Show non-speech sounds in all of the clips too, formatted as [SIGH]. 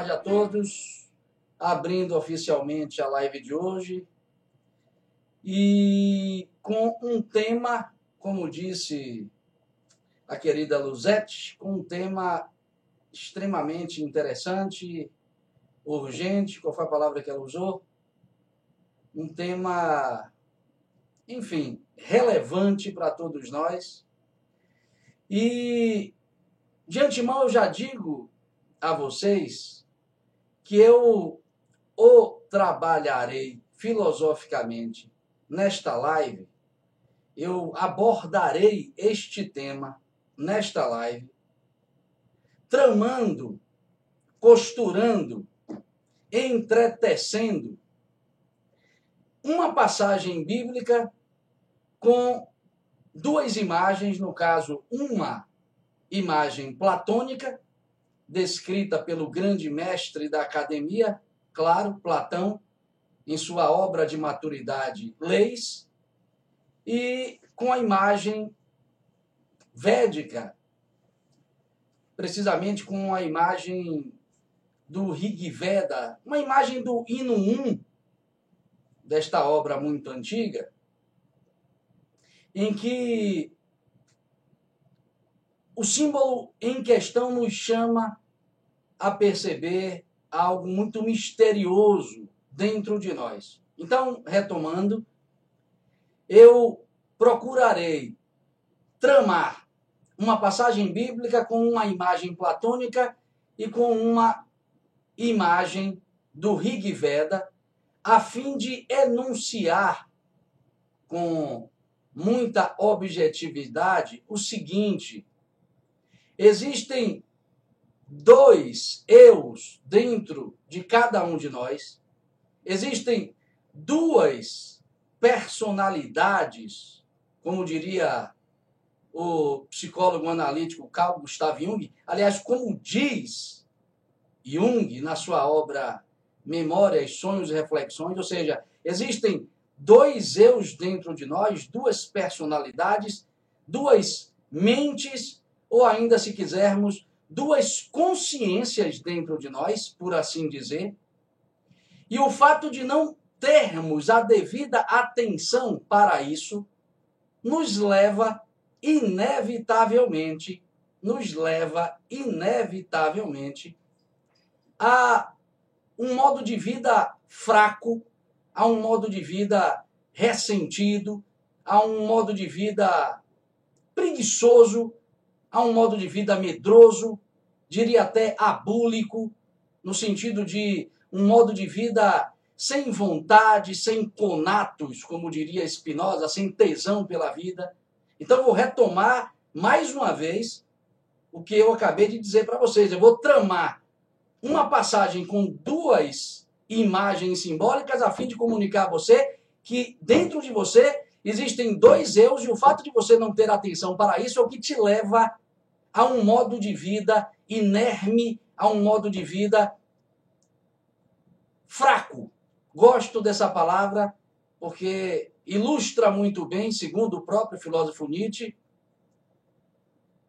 tarde a todos. Abrindo oficialmente a live de hoje. E com um tema, como disse a querida Luzete, com um tema extremamente interessante, urgente, qual foi a palavra que ela usou? Um tema, enfim, relevante para todos nós. E de antemão eu já digo a vocês que eu o trabalharei filosoficamente nesta live, eu abordarei este tema nesta live, tramando, costurando, entretecendo uma passagem bíblica com duas imagens, no caso, uma imagem platônica, descrita pelo grande mestre da academia, claro, Platão, em sua obra de maturidade Leis, e com a imagem védica, precisamente com a imagem do Rig Veda, uma imagem do hino 1 desta obra muito antiga, em que o símbolo em questão nos chama a perceber algo muito misterioso dentro de nós. Então, retomando, eu procurarei tramar uma passagem bíblica com uma imagem platônica e com uma imagem do Rig Veda, a fim de enunciar com muita objetividade o seguinte Existem dois eus dentro de cada um de nós. Existem duas personalidades, como diria o psicólogo analítico Carl Gustav Jung, aliás, como diz Jung na sua obra Memórias, Sonhos e Reflexões, ou seja, existem dois eus dentro de nós, duas personalidades, duas mentes ou ainda, se quisermos, duas consciências dentro de nós, por assim dizer. E o fato de não termos a devida atenção para isso nos leva inevitavelmente, nos leva inevitavelmente a um modo de vida fraco, a um modo de vida ressentido, a um modo de vida preguiçoso, a um modo de vida medroso, diria até abúlico, no sentido de um modo de vida sem vontade, sem conatos, como diria Spinoza, sem tesão pela vida. Então vou retomar mais uma vez o que eu acabei de dizer para vocês. Eu vou tramar uma passagem com duas imagens simbólicas a fim de comunicar a você que dentro de você existem dois eus e o fato de você não ter atenção para isso é o que te leva a um modo de vida inerme, a um modo de vida fraco. Gosto dessa palavra porque ilustra muito bem, segundo o próprio filósofo Nietzsche,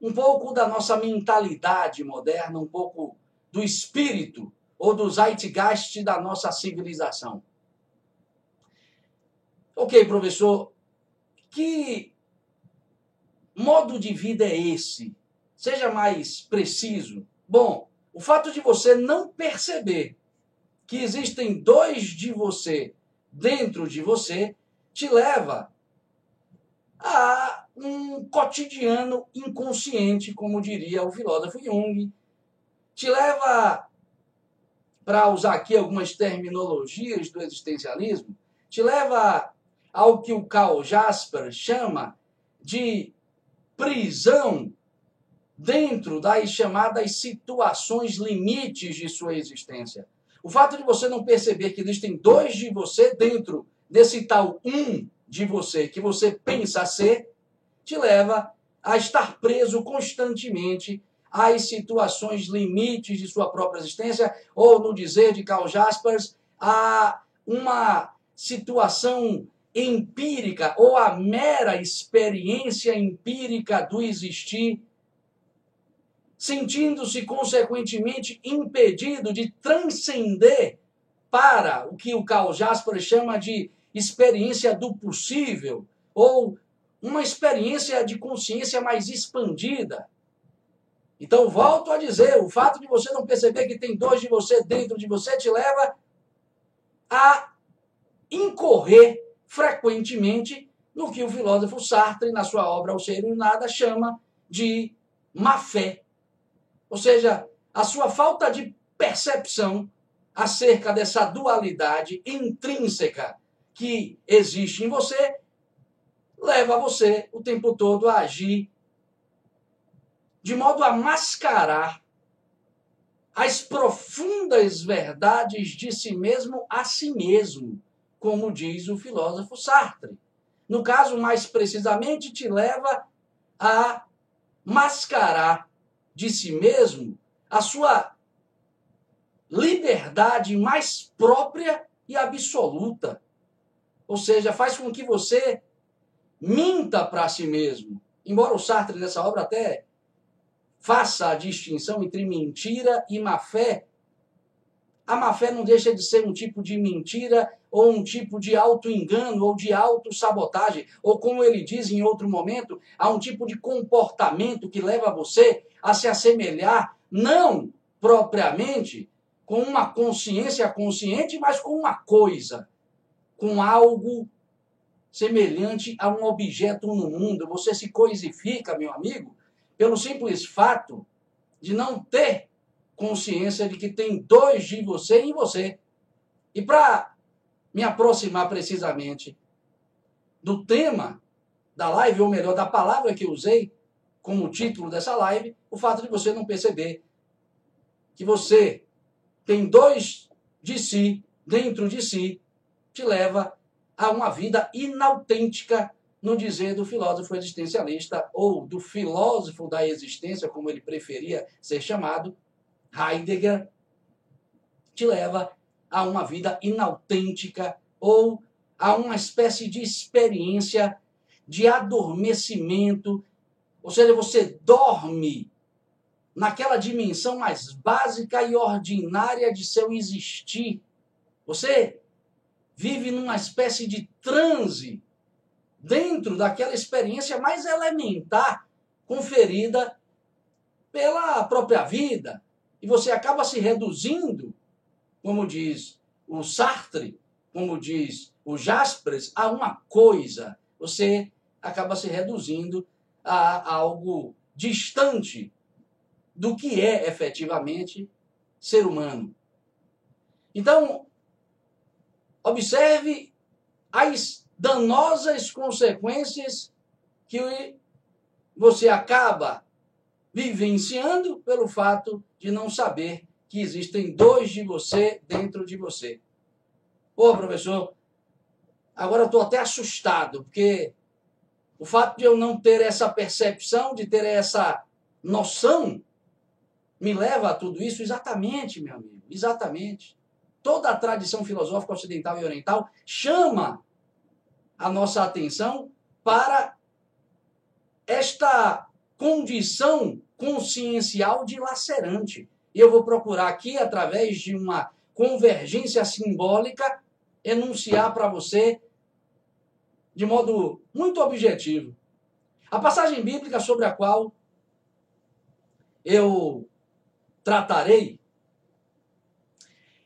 um pouco da nossa mentalidade moderna, um pouco do espírito ou do zeitgeist da nossa civilização. Ok, professor, que modo de vida é esse Seja mais preciso. Bom, o fato de você não perceber que existem dois de você dentro de você te leva a um cotidiano inconsciente, como diria o filósofo Jung. Te leva, para usar aqui algumas terminologias do existencialismo, te leva ao que o Karl Jasper chama de prisão dentro das chamadas situações limites de sua existência. O fato de você não perceber que existem dois de você dentro desse tal um de você que você pensa ser, te leva a estar preso constantemente às situações limites de sua própria existência, ou no dizer de Karl Jaspers, a uma situação empírica ou a mera experiência empírica do existir sentindo-se consequentemente impedido de transcender para o que o Carl Jasper chama de experiência do possível ou uma experiência de consciência mais expandida. Então, volto a dizer, o fato de você não perceber que tem dois de você dentro de você te leva a incorrer frequentemente no que o filósofo Sartre, na sua obra O Ser e o Nada, chama de má fé. Ou seja, a sua falta de percepção acerca dessa dualidade intrínseca que existe em você leva você o tempo todo a agir de modo a mascarar as profundas verdades de si mesmo a si mesmo, como diz o filósofo Sartre. No caso, mais precisamente, te leva a mascarar de si mesmo a sua liberdade mais própria e absoluta. Ou seja, faz com que você minta para si mesmo. Embora o Sartre, nessa obra, até faça a distinção entre mentira e má fé, a má fé não deixa de ser um tipo de mentira ou um tipo de auto-engano ou de auto-sabotagem, ou como ele diz em outro momento, há um tipo de comportamento que leva você a se assemelhar, não propriamente com uma consciência consciente, mas com uma coisa, com algo semelhante a um objeto no mundo. Você se coisifica, meu amigo, pelo simples fato de não ter consciência de que tem dois de você em você. E para me aproximar precisamente do tema da live, ou melhor, da palavra que usei como título dessa live, o fato de você não perceber que você tem dois de si dentro de si, te leva a uma vida inautêntica, no dizer do filósofo existencialista, ou do filósofo da existência, como ele preferia ser chamado, Heidegger, te leva a uma vida inautêntica ou a uma espécie de experiência de adormecimento, ou seja, você dorme naquela dimensão mais básica e ordinária de seu existir. Você vive numa espécie de transe dentro daquela experiência mais elementar conferida pela própria vida. E você acaba se reduzindo, como diz o Sartre, como diz o Jaspers, a uma coisa. Você acaba se reduzindo a algo distante do que é efetivamente ser humano. Então, observe as danosas consequências que você acaba vivenciando pelo fato de não saber que existem dois de você dentro de você. Pô, professor, agora eu estou até assustado, porque o fato de eu não ter essa percepção, de ter essa noção, me leva a tudo isso? Exatamente, meu amigo, exatamente. Toda a tradição filosófica ocidental e oriental chama a nossa atenção para esta condição consciencial dilacerante. E eu vou procurar aqui, através de uma convergência simbólica, enunciar para você de modo muito objetivo. A passagem bíblica sobre a qual eu tratarei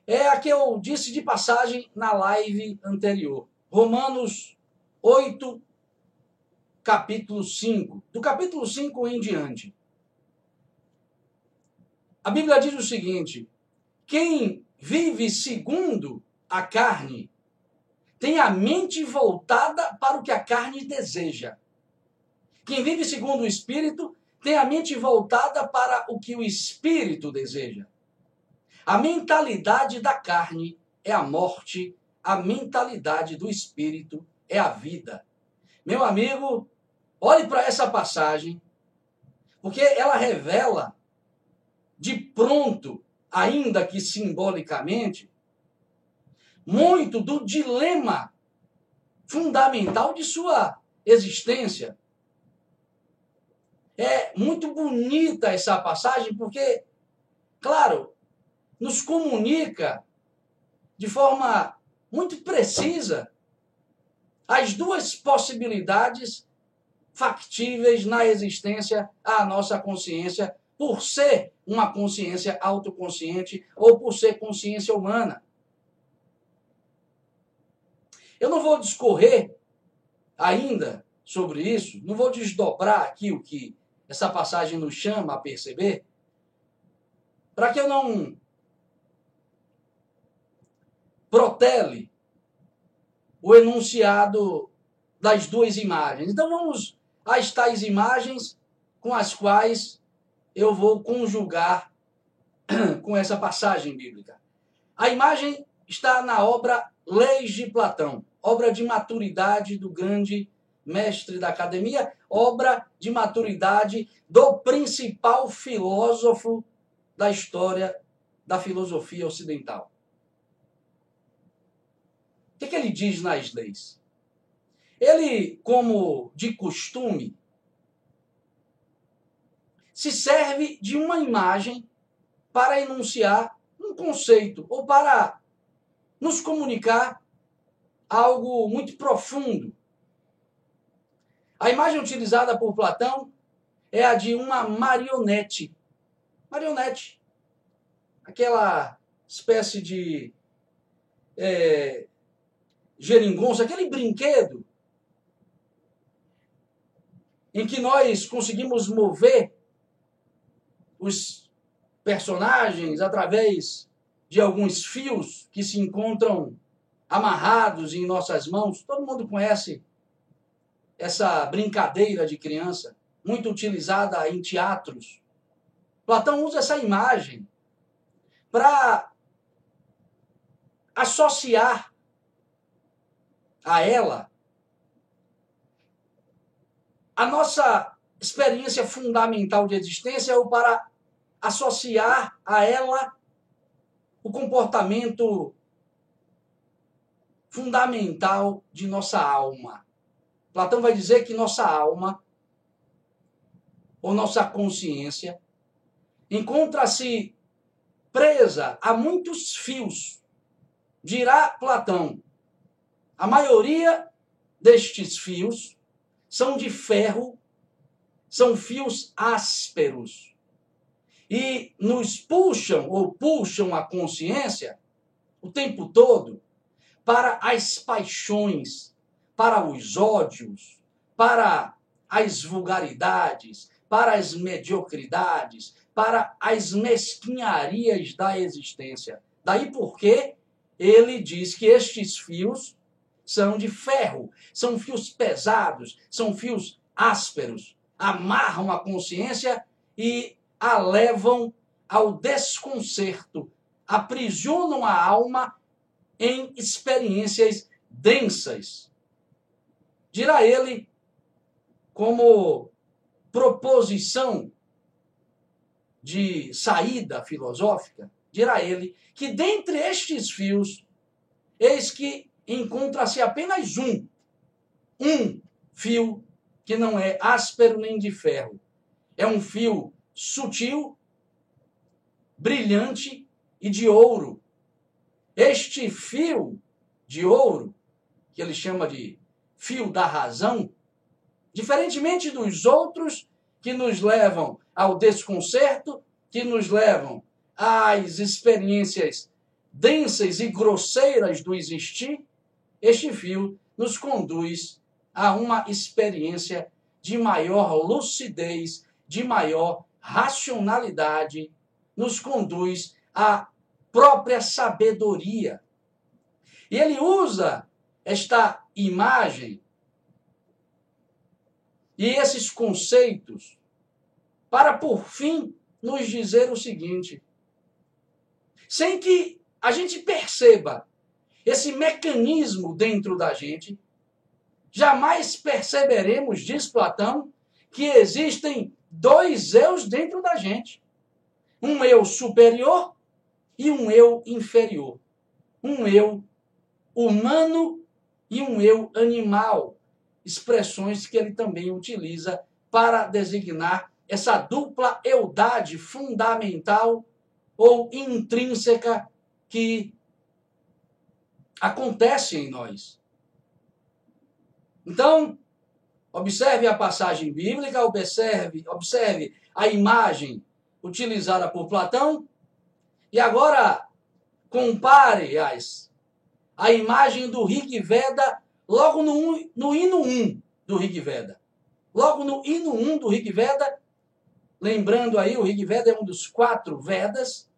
é a que eu disse de passagem na live anterior. Romanos 8, capítulo 5. Do capítulo 5 em diante. A Bíblia diz o seguinte: quem vive segundo a carne tem a mente voltada para o que a carne deseja. Quem vive segundo o espírito tem a mente voltada para o que o espírito deseja. A mentalidade da carne é a morte, a mentalidade do espírito é a vida. Meu amigo, olhe para essa passagem, porque ela revela de pronto, ainda que simbolicamente, muito do dilema fundamental de sua existência. É muito bonita essa passagem porque, claro, nos comunica de forma muito precisa as duas possibilidades factíveis na existência à nossa consciência, por ser uma consciência autoconsciente ou por ser consciência humana. Eu não vou discorrer ainda sobre isso, não vou desdobrar aqui o que essa passagem nos chama a perceber, para que eu não protele o enunciado das duas imagens. Então vamos às tais imagens com as quais eu vou conjugar [CLEARS THROAT] com essa passagem bíblica. A imagem está na obra Leis de Platão, obra de maturidade do grande mestre da academia, obra de maturidade do principal filósofo da história da filosofia ocidental. O que, que ele diz nas leis? Ele, como de costume, se serve de uma imagem para enunciar um conceito ou para nos comunicar algo muito profundo. A imagem utilizada por Platão é a de uma marionete. Marionete. Aquela espécie de é, geringonça, aquele brinquedo em que nós conseguimos mover os personagens através de alguns fios que se encontram amarrados em nossas mãos. Todo mundo conhece essa brincadeira de criança, muito utilizada em teatros. Platão usa essa imagem para associar a ela a nossa experiência fundamental de existência ou para associar a ela o comportamento fundamental de nossa alma. Platão vai dizer que nossa alma ou nossa consciência encontra-se presa a muitos fios. Dirá Platão, a maioria destes fios são de ferro, são fios ásperos e nos puxam ou puxam a consciência o tempo todo para as paixões, para os ódios, para as vulgaridades, para as mediocridades, para as mesquinharias da existência. Daí porque ele diz que estes fios são de ferro, são fios pesados, são fios ásperos, amarram a consciência e a levam ao desconcerto, aprisionam a alma em experiências densas. Dirá ele, como proposição de saída filosófica, dirá ele que dentre estes fios, eis que encontra-se apenas um, um fio que não é áspero nem de ferro. É um fio sutil, brilhante e de ouro. Este fio de ouro, que ele chama de fio da razão, diferentemente dos outros que nos levam ao desconcerto, que nos levam às experiências densas e grosseiras do existir, este fio nos conduz a uma experiência de maior lucidez, de maior racionalidade, nos conduz à própria sabedoria. E ele usa esta imagem e esses conceitos para, por fim, nos dizer o seguinte: sem que a gente perceba esse mecanismo dentro da gente, jamais perceberemos, diz Platão, que existem dois eus dentro da gente: um eu superior e um eu inferior. Um eu humano e um eu animal. Expressões que ele também utiliza para designar essa dupla eudade fundamental ou intrínseca que acontece em nós. Então, observe a passagem bíblica, observe, observe a imagem utilizada por Platão e agora compare as, a imagem do Rig Veda logo no, no hino 1 do Rig Veda. Logo no hino 1 do Rig Veda, lembrando aí, o Rig Veda é um dos quatro Vedas.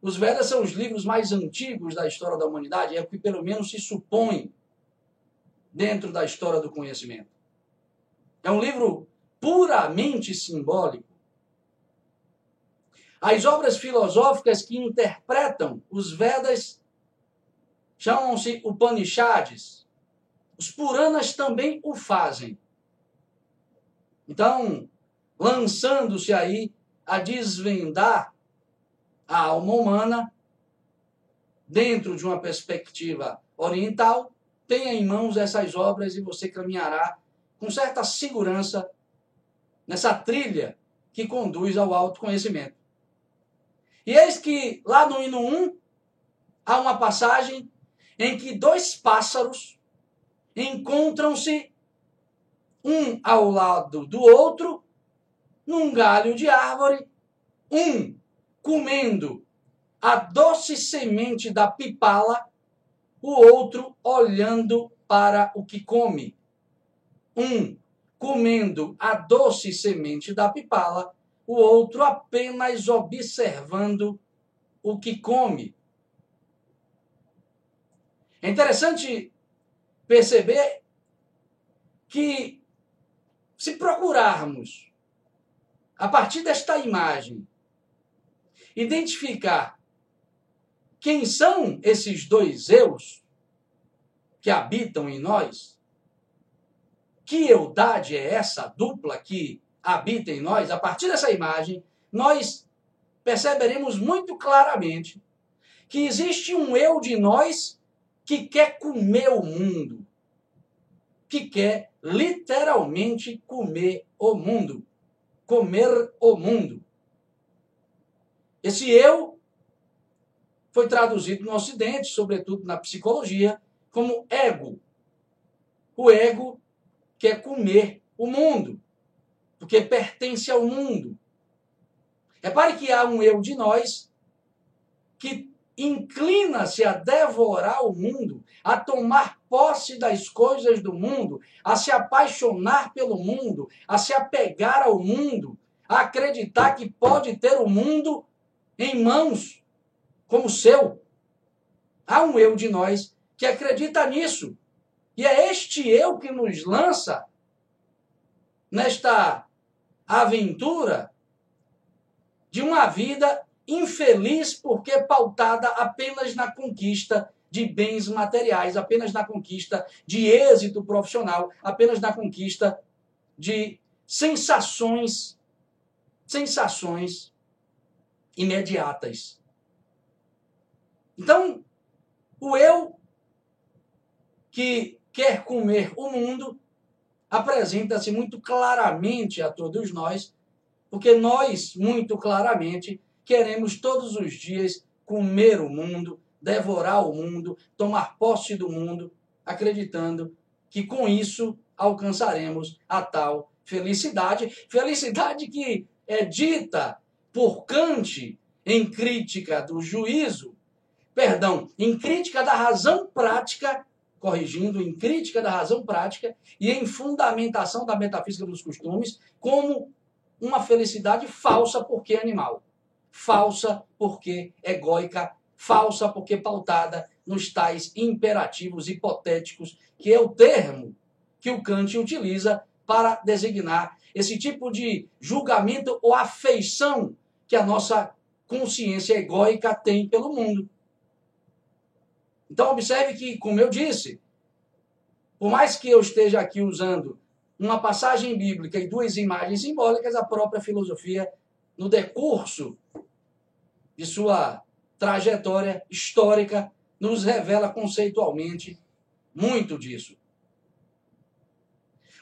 Os Vedas são os livros mais antigos da história da humanidade, é o que pelo menos se supõe dentro da história do conhecimento. É um livro puramente simbólico. As obras filosóficas que interpretam os Vedas chamam-se Upanishads. Os Puranas também o fazem. Então, lançando-se aí a desvendar a alma humana dentro de uma perspectiva oriental, tenha em mãos essas obras e você caminhará com certa segurança nessa trilha que conduz ao autoconhecimento. E eis que lá no hino 1 há uma passagem em que dois pássaros encontram-se um ao lado do outro num galho de árvore, um comendo a doce semente da pipala, o outro olhando para o que come. Um comendo a doce semente da pipala, o outro apenas observando o que come. É interessante perceber que, se procurarmos, a partir desta imagem, identificar quem são esses dois eus que habitam em nós, que eudade é essa dupla que habita em nós, a partir dessa imagem, nós perceberemos muito claramente que existe um eu de nós que quer comer o mundo, que quer literalmente comer o mundo, comer o mundo. Esse eu foi traduzido no Ocidente, sobretudo na psicologia, como ego. O ego quer comer o mundo porque pertence ao mundo. Repare que há um eu de nós que inclina-se a devorar o mundo, a tomar posse das coisas do mundo, a se apaixonar pelo mundo, a se apegar ao mundo, a acreditar que pode ter o mundo em mãos como seu. Há um eu de nós que acredita nisso. E é este eu que nos lança nesta aventura de uma vida infeliz porque pautada apenas na conquista de bens materiais, apenas na conquista de êxito profissional, apenas na conquista de sensações, sensações imediatas. Então, o eu que quer comer o mundo apresenta-se muito claramente a todos nós, porque nós, muito claramente, queremos todos os dias comer o mundo, devorar o mundo, tomar posse do mundo, acreditando que com isso alcançaremos a tal felicidade. Felicidade que é dita por Kant em crítica do juízo, perdão, em crítica da razão prática corrigindo em crítica da razão prática e em fundamentação da metafísica dos costumes como uma felicidade falsa porque é animal, falsa porque egóica, falsa porque pautada nos tais imperativos hipotéticos, que é o termo que o Kant utiliza para designar esse tipo de julgamento ou afeição que a nossa consciência egóica tem pelo mundo. Então, observe que, como eu disse, por mais que eu esteja aqui usando uma passagem bíblica e duas imagens simbólicas, a própria filosofia, no decurso de sua trajetória histórica, nos revela conceitualmente muito disso.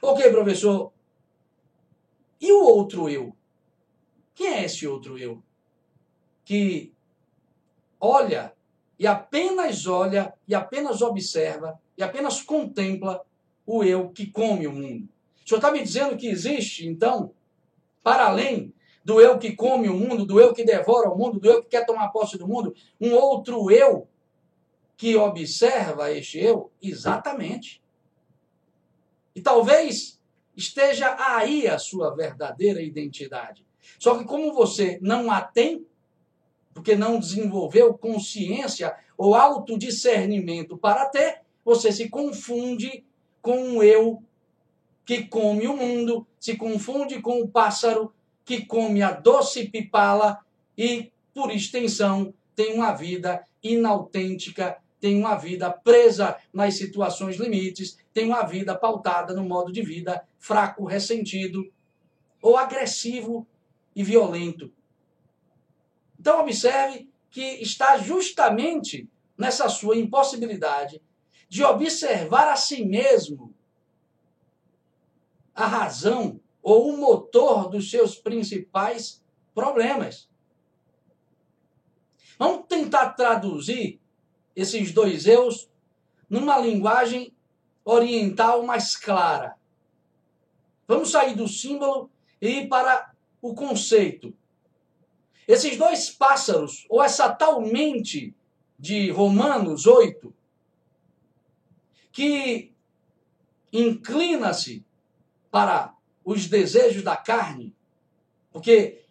Ok, professor, E o outro eu? Quem é esse outro eu? Que olha e apenas olha e apenas observa e apenas contempla o eu que come o mundo. O senhor está me dizendo que existe, então, para além do eu que come o mundo, do eu que devora o mundo, do eu que quer tomar posse do mundo, um outro eu que observa este eu? Exatamente. E talvez esteja aí a sua verdadeira identidade. Só que como você não a tem, porque não desenvolveu consciência ou autodiscernimento para ter, você se confunde com o eu que come o mundo, se confunde com o pássaro que come a doce pipala e, por extensão, tem uma vida inautêntica, tem uma vida presa nas situações limites, tem uma vida pautada no modo de vida fraco, ressentido ou agressivo e violento. Então, observe que está justamente nessa sua impossibilidade de observar a si mesmo a razão ou o motor dos seus principais problemas. Vamos tentar traduzir esses dois eus numa linguagem oriental mais clara. Vamos sair do símbolo e ir para o conceito. Esses dois pássaros, ou essa tal mente de Romanos 8, que inclina-se para os desejos da carne, porque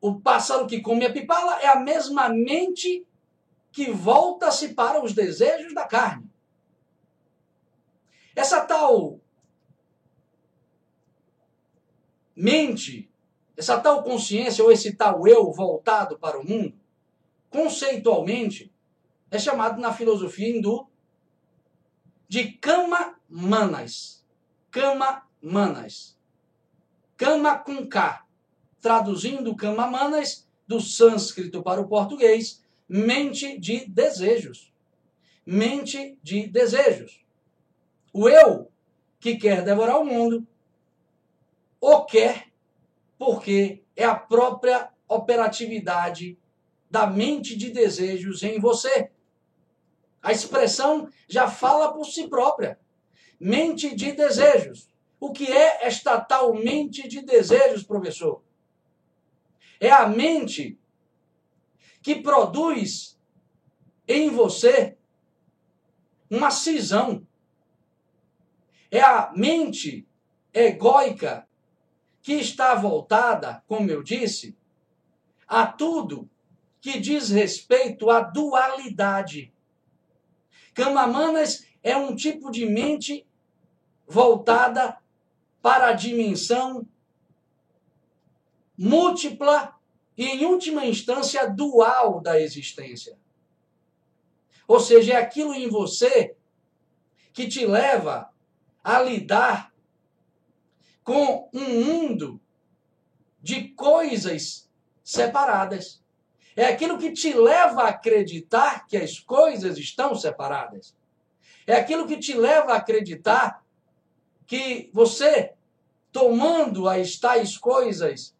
o pássaro que come a pipala é a mesma mente que volta-se para os desejos da carne. Essa tal mente, essa tal consciência ou esse tal eu voltado para o mundo, conceitualmente, é chamado na filosofia hindu de kama manas. Kama manas. Kama com K. Traduzindo kama manas do sânscrito para o português, mente de desejos. Mente de desejos. O eu que quer devorar o mundo, o quer porque é a própria operatividade da mente de desejos em você. A expressão já fala por si própria. Mente de desejos. O que é esta tal mente de desejos, professor? É a mente que produz em você uma cisão. É a mente egóica que está voltada, como eu disse, a tudo que diz respeito à dualidade. Camamanas é um tipo de mente voltada para a dimensão múltipla e, em última instância, dual da existência. Ou seja, é aquilo em você que te leva a lidar com um mundo de coisas separadas. É aquilo que te leva a acreditar que as coisas estão separadas. É aquilo que te leva a acreditar que você, tomando as tais coisas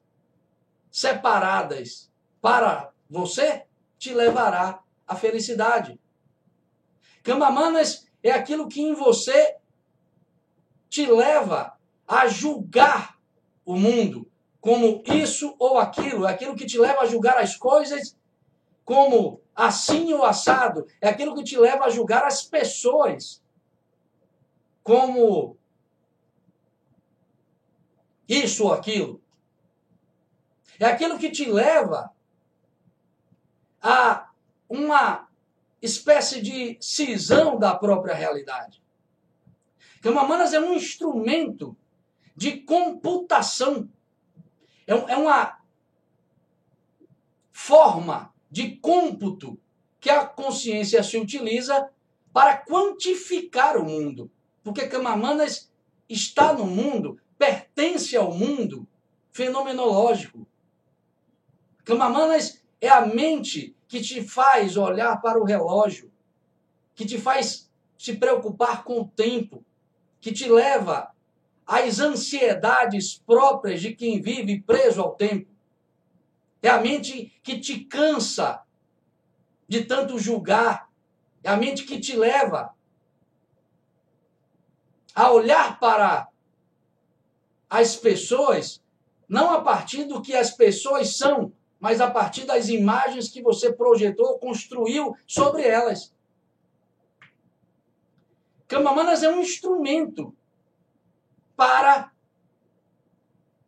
separadas para você, te levará à felicidade. Camamanas é aquilo que em você te leva a julgar o mundo, como isso ou aquilo, é aquilo que te leva a julgar as coisas como assim ou assado, é aquilo que te leva a julgar as pessoas como isso ou aquilo. É aquilo que te leva a uma espécie de cisão da própria realidade. Camamanas é um instrumento de computação é, é uma forma de cômputo que a consciência se utiliza para quantificar o mundo. Porque Camamanas está no mundo, pertence ao mundo fenomenológico. Camamanas é a mente que te faz olhar para o relógio, que te faz se preocupar com o tempo, que te leva as ansiedades próprias de quem vive preso ao tempo. É a mente que te cansa de tanto julgar. É a mente que te leva a olhar para as pessoas não a partir do que as pessoas são, mas a partir das imagens que você projetou, construiu sobre elas. Camamanas é um instrumento para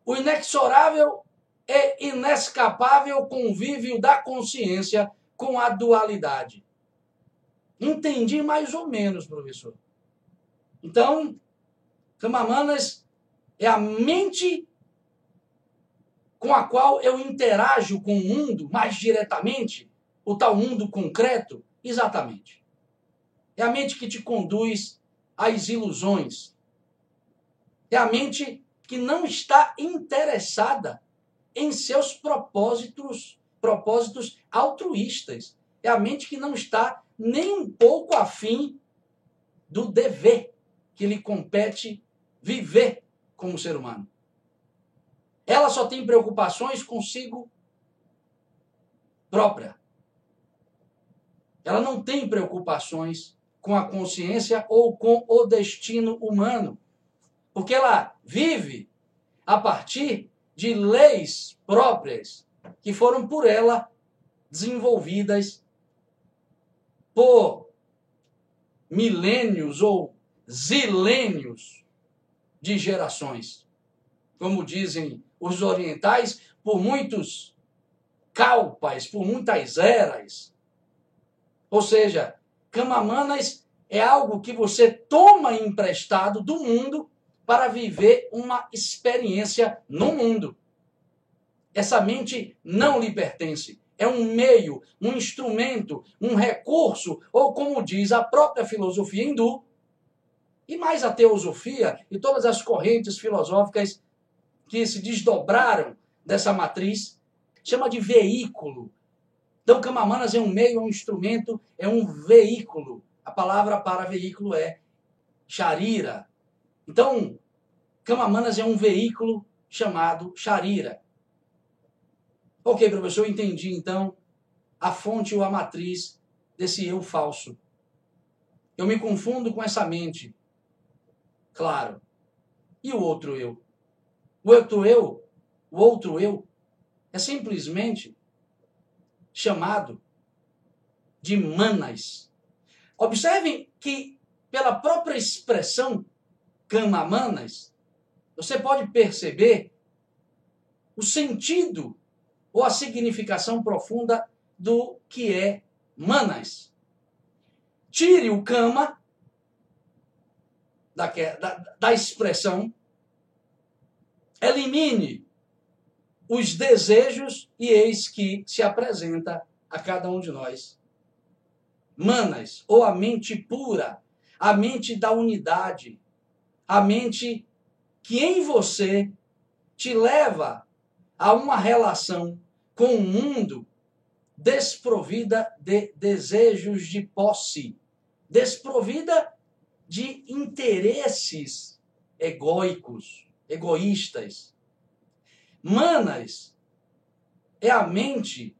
o inexorável e inescapável convívio da consciência com a dualidade. Entendi mais ou menos, professor. Então, Camamanas é a mente com a qual eu interajo com o mundo mais diretamente, o tal mundo concreto? Exatamente. É a mente que te conduz às ilusões. É a mente que não está interessada em seus propósitos, propósitos altruístas. É a mente que não está nem um pouco afim do dever que lhe compete viver como ser humano. Ela só tem preocupações consigo própria. Ela não tem preocupações com a consciência ou com o destino humano. Porque ela vive a partir de leis próprias que foram por ela desenvolvidas por milênios ou zilênios de gerações. Como dizem os orientais por muitos calpas, por muitas eras. Ou seja, camamanas é algo que você toma emprestado do mundo para viver uma experiência no mundo. Essa mente não lhe pertence. É um meio, um instrumento, um recurso, ou como diz a própria filosofia hindu, e mais a teosofia e todas as correntes filosóficas que se desdobraram dessa matriz, chama de veículo. Então, Camamanas é um meio, é um instrumento, é um veículo. A palavra para veículo é charira. Então, Camamanas é um veículo chamado charira. Ok, professor, entendi então a fonte ou a matriz desse eu falso. Eu me confundo com essa mente. Claro. E o outro eu? O outro eu, o outro eu, é simplesmente chamado de manas. Observem que, pela própria expressão manas, você pode perceber o sentido ou a significação profunda do que é manas. Tire o cama da, da, da expressão Elimine os desejos e eis que se apresenta a cada um de nós. Manas, ou a mente pura, a mente da unidade, a mente que em você te leva a uma relação com o mundo desprovida de desejos de posse, desprovida de interesses egóicos egoístas. Manas é a mente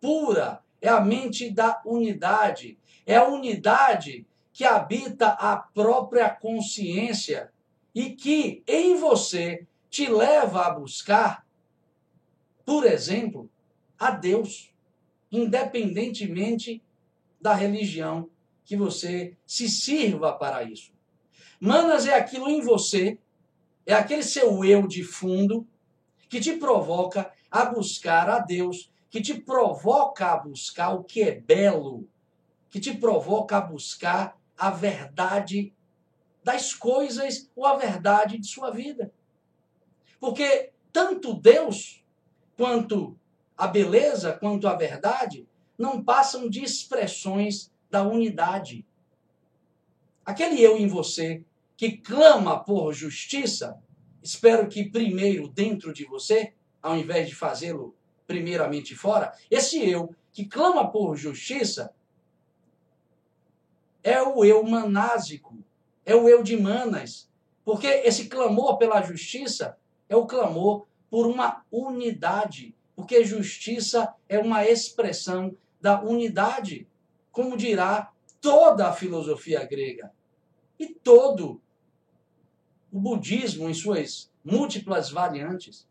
pura, é a mente da unidade, é a unidade que habita a própria consciência e que em você te leva a buscar, por exemplo, a Deus, independentemente da religião que você se sirva para isso. Manas é aquilo em você é aquele seu eu de fundo que te provoca a buscar a Deus, que te provoca a buscar o que é belo, que te provoca a buscar a verdade das coisas ou a verdade de sua vida. Porque tanto Deus quanto a beleza, quanto a verdade, não passam de expressões da unidade. Aquele eu em você que clama por justiça, espero que primeiro dentro de você, ao invés de fazê-lo primeiramente fora, esse eu que clama por justiça é o eu manásico, é o eu de Manas, Porque esse clamor pela justiça é o clamor por uma unidade. Porque justiça é uma expressão da unidade, como dirá toda a filosofia grega e todo o budismo em suas múltiplas variantes.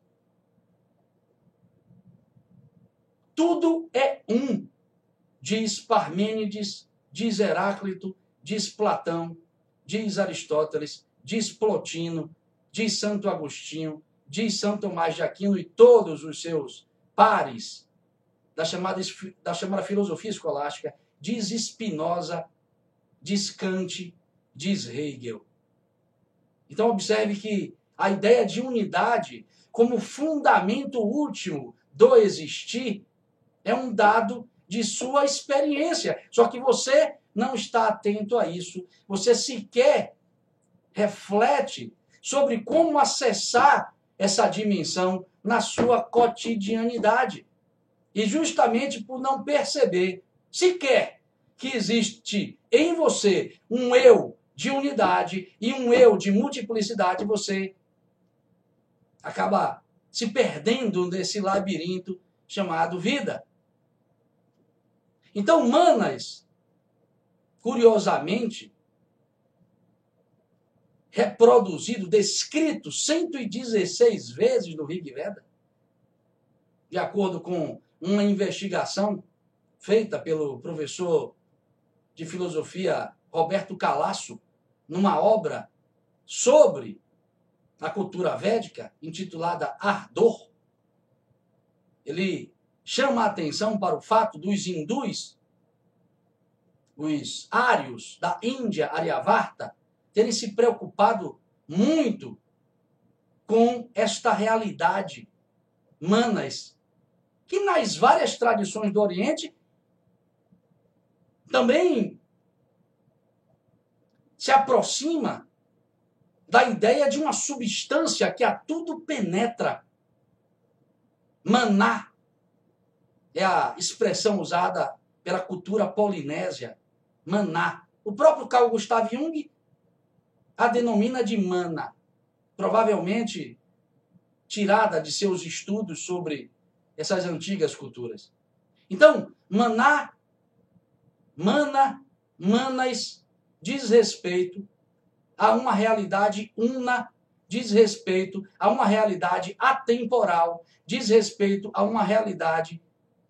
Tudo é um, diz Parmênides, diz Heráclito, diz Platão, diz Aristóteles, diz Plotino, diz Santo Agostinho, diz Santo Tomás de Aquino e todos os seus pares da chamada, da chamada filosofia escolástica, diz Spinoza, diz Kant, diz Hegel. Então observe que a ideia de unidade como fundamento último do existir é um dado de sua experiência. Só que você não está atento a isso. Você sequer reflete sobre como acessar essa dimensão na sua cotidianidade. E justamente por não perceber sequer que existe em você um eu de unidade e um eu de multiplicidade, você acaba se perdendo nesse labirinto chamado vida. Então, Manas, curiosamente, reproduzido, descrito 116 vezes no Rig Veda, de acordo com uma investigação feita pelo professor de filosofia Roberto Calasso, numa obra sobre a cultura védica, intitulada Ardor. Ele chama a atenção para o fato dos hindus, os ários da Índia, Aryavarta, terem se preocupado muito com esta realidade, manas, que nas várias tradições do Oriente também se aproxima da ideia de uma substância que a tudo penetra. Maná é a expressão usada pela cultura polinésia. Maná. O próprio Carl Gustav Jung a denomina de mana, provavelmente tirada de seus estudos sobre essas antigas culturas. Então, maná, mana, manas, diz respeito a uma realidade una, diz respeito a uma realidade atemporal, diz respeito a uma realidade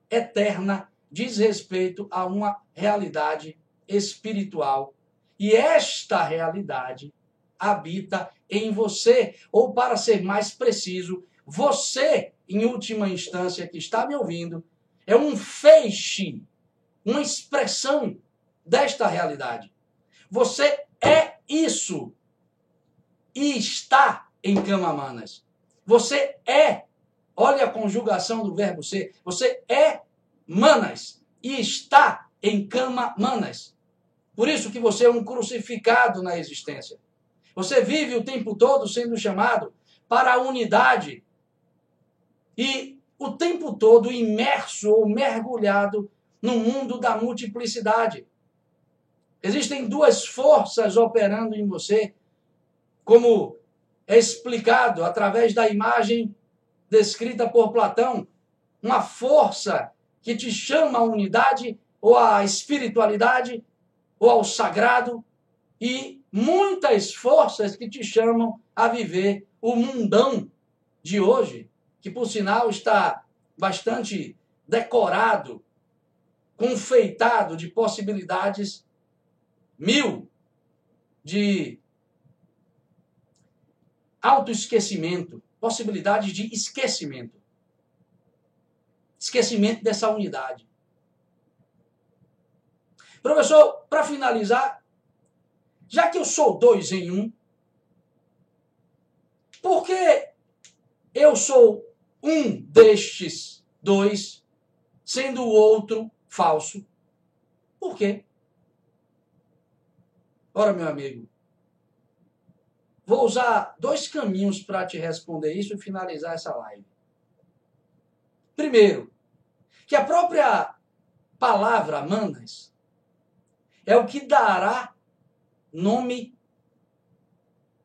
eterna, diz respeito a uma realidade espiritual. E esta realidade habita em você, ou para ser mais preciso, você, em última instância, que está me ouvindo, é um feixe, uma expressão desta realidade. Você é isso e está em Camamanas. Você é, olha a conjugação do verbo ser, você é manas e está em Camamanas. Por isso que você é um crucificado na existência. Você vive o tempo todo sendo chamado para a unidade e o tempo todo imerso ou mergulhado no mundo da multiplicidade. Existem duas forças operando em você, como é explicado através da imagem descrita por Platão. Uma força que te chama à unidade, ou à espiritualidade, ou ao sagrado, e muitas forças que te chamam a viver o mundão de hoje, que por sinal está bastante decorado, confeitado de possibilidades mil de autoesquecimento, possibilidades de esquecimento. Esquecimento dessa unidade. Professor, para finalizar, já que eu sou dois em um, por que eu sou um destes dois, sendo o outro falso? Por quê? Ora, meu amigo, vou usar dois caminhos para te responder isso e finalizar essa live. Primeiro, que a própria palavra manas é o que dará nome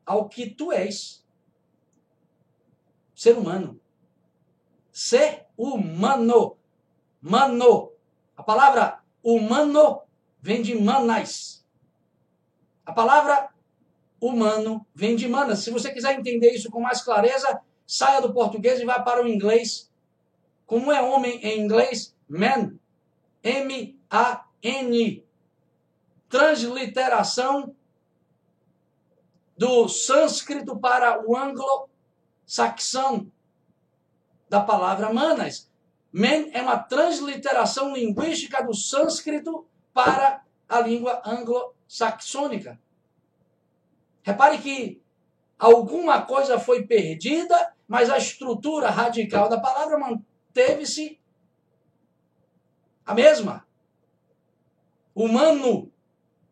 ao que tu és. Ser humano. Ser humano. Mano. A palavra humano vem de manais. A palavra humano vem de manas. Se você quiser entender isso com mais clareza, saia do português e vá para o inglês. Como é homem em inglês? Man. M-A-N. Transliteração do sânscrito para o anglo-saxão da palavra manas. Men é uma transliteração linguística do sânscrito para a língua anglo-saxônica. Repare que alguma coisa foi perdida, mas a estrutura radical da palavra manteve-se a mesma. Humano,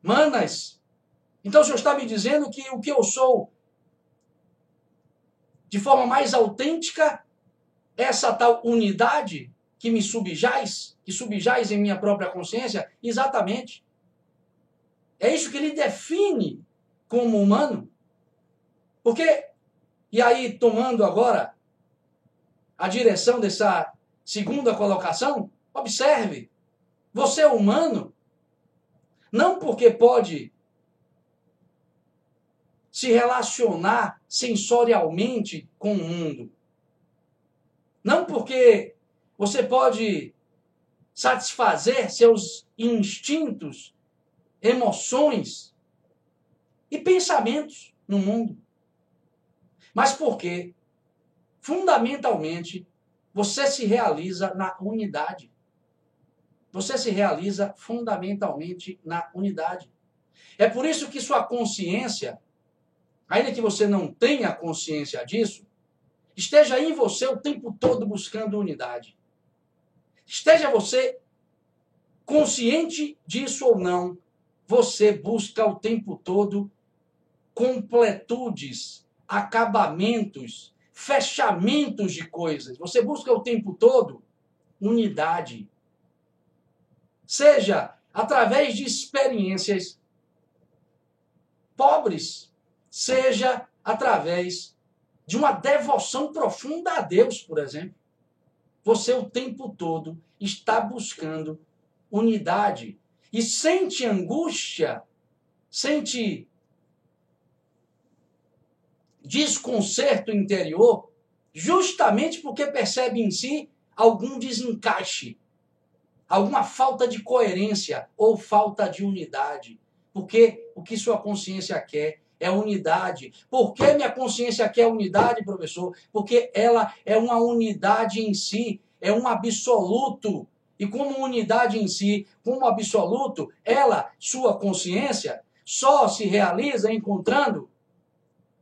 manas. Então o Senhor está me dizendo que o que eu sou de forma mais autêntica, essa tal unidade que me subjaz, que subjaz em minha própria consciência, exatamente. É isso que ele define como humano. Porque, e aí tomando agora a direção dessa segunda colocação, observe, você é humano, não porque pode se relacionar sensorialmente com o mundo. Não porque você pode satisfazer seus instintos, emoções e pensamentos no mundo. Mas porque, fundamentalmente, você se realiza na unidade. Você se realiza fundamentalmente na unidade. É por isso que sua consciência, ainda que você não tenha consciência disso, esteja em você o tempo todo buscando unidade. Esteja você consciente disso ou não, você busca o tempo todo completudes, acabamentos, fechamentos de coisas. Você busca o tempo todo unidade. Seja através de experiências pobres, seja através de uma devoção profunda a Deus, por exemplo. Você o tempo todo está buscando unidade e sente angústia, sente desconcerto interior, justamente porque percebe em si algum desencaixe, alguma falta de coerência ou falta de unidade. Porque o que sua consciência quer é unidade. Por que minha consciência quer unidade, professor? Porque ela é uma unidade em si, é um absoluto. E como unidade em si, como absoluto, ela, sua consciência, só se realiza encontrando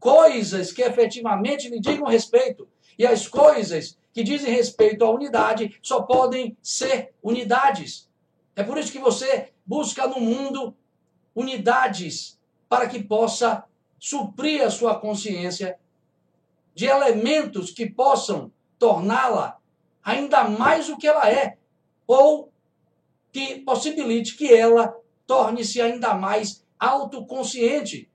coisas que efetivamente lhe digam respeito. E as coisas que dizem respeito à unidade só podem ser unidades. É por isso que você busca no mundo unidades para que possa suprir a sua consciência de elementos que possam torná-la ainda mais o que ela é, ou que possibilite que ela torne-se ainda mais autoconsciente.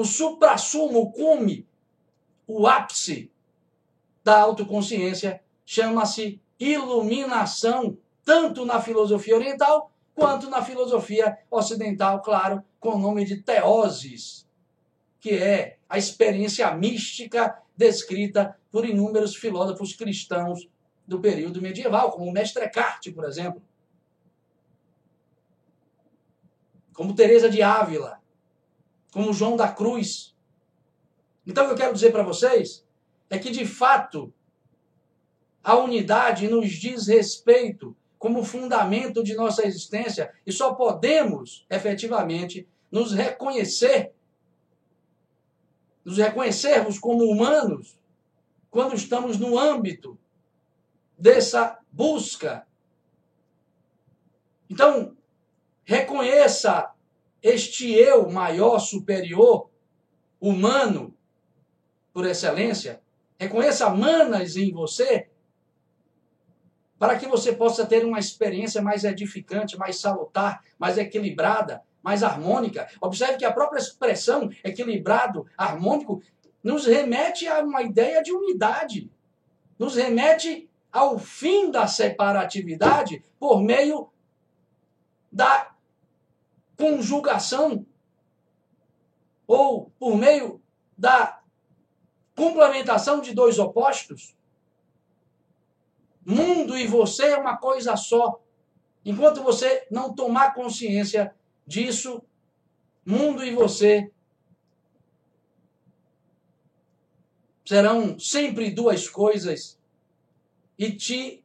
O suprassumo, o cume, o ápice da autoconsciência chama-se iluminação, tanto na filosofia oriental quanto na filosofia ocidental, claro, com o nome de teoses, que é a experiência mística descrita por inúmeros filósofos cristãos do período medieval, como o Mestre Eckhart, por exemplo. Como Teresa de Ávila, como João da Cruz. Então o que eu quero dizer para vocês é que de fato a unidade nos diz respeito como fundamento de nossa existência e só podemos efetivamente nos reconhecer, nos reconhecermos como humanos quando estamos no âmbito dessa busca. Então, reconheça este eu maior, superior, humano, por excelência. Reconheça manas em você para que você possa ter uma experiência mais edificante, mais salutar, mais equilibrada, mais harmônica. Observe que a própria expressão equilibrado, harmônico, nos remete a uma ideia de unidade. Nos remete ao fim da separatividade por meio da conjugação ou por meio da complementação de dois opostos. Mundo e você é uma coisa só. Enquanto você não tomar consciência disso, mundo e você serão sempre duas coisas e te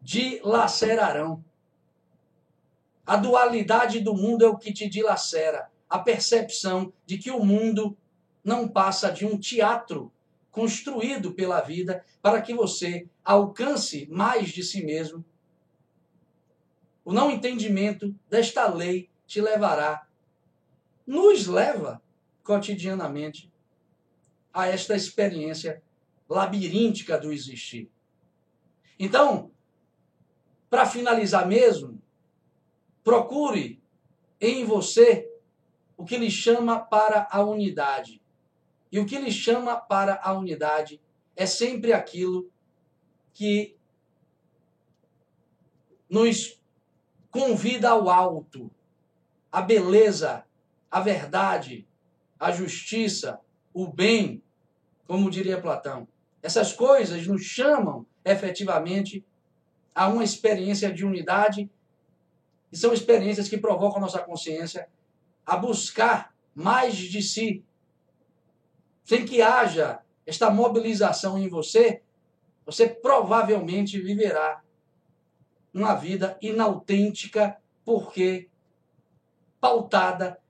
dilacerarão. A dualidade do mundo é o que te dilacera. A percepção de que o mundo não passa de um teatro construído pela vida para que você alcance mais de si mesmo. O não entendimento desta lei te levará, nos leva cotidianamente a esta experiência labiríntica do existir. Então, para finalizar mesmo, procure em você o que lhe chama para a unidade. E o que lhe chama para a unidade é sempre aquilo que nos convida ao alto, a beleza, a verdade, a justiça, o bem, como diria Platão. Essas coisas nos chamam efetivamente a uma experiência de unidade e são experiências que provocam nossa consciência a buscar mais de si. Sem que haja esta mobilização em você, você provavelmente viverá uma vida inautêntica, porque pautada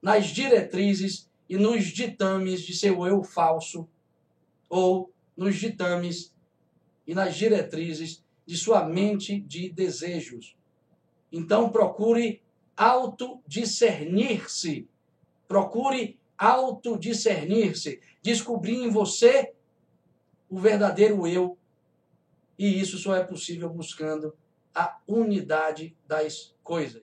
nas diretrizes e nos ditames de seu eu falso, ou nos ditames e nas diretrizes de sua mente de desejos. Então procure autodiscernir-se. Procure autodiscernir-se, descobrir em você o verdadeiro eu. E isso só é possível buscando a unidade das coisas.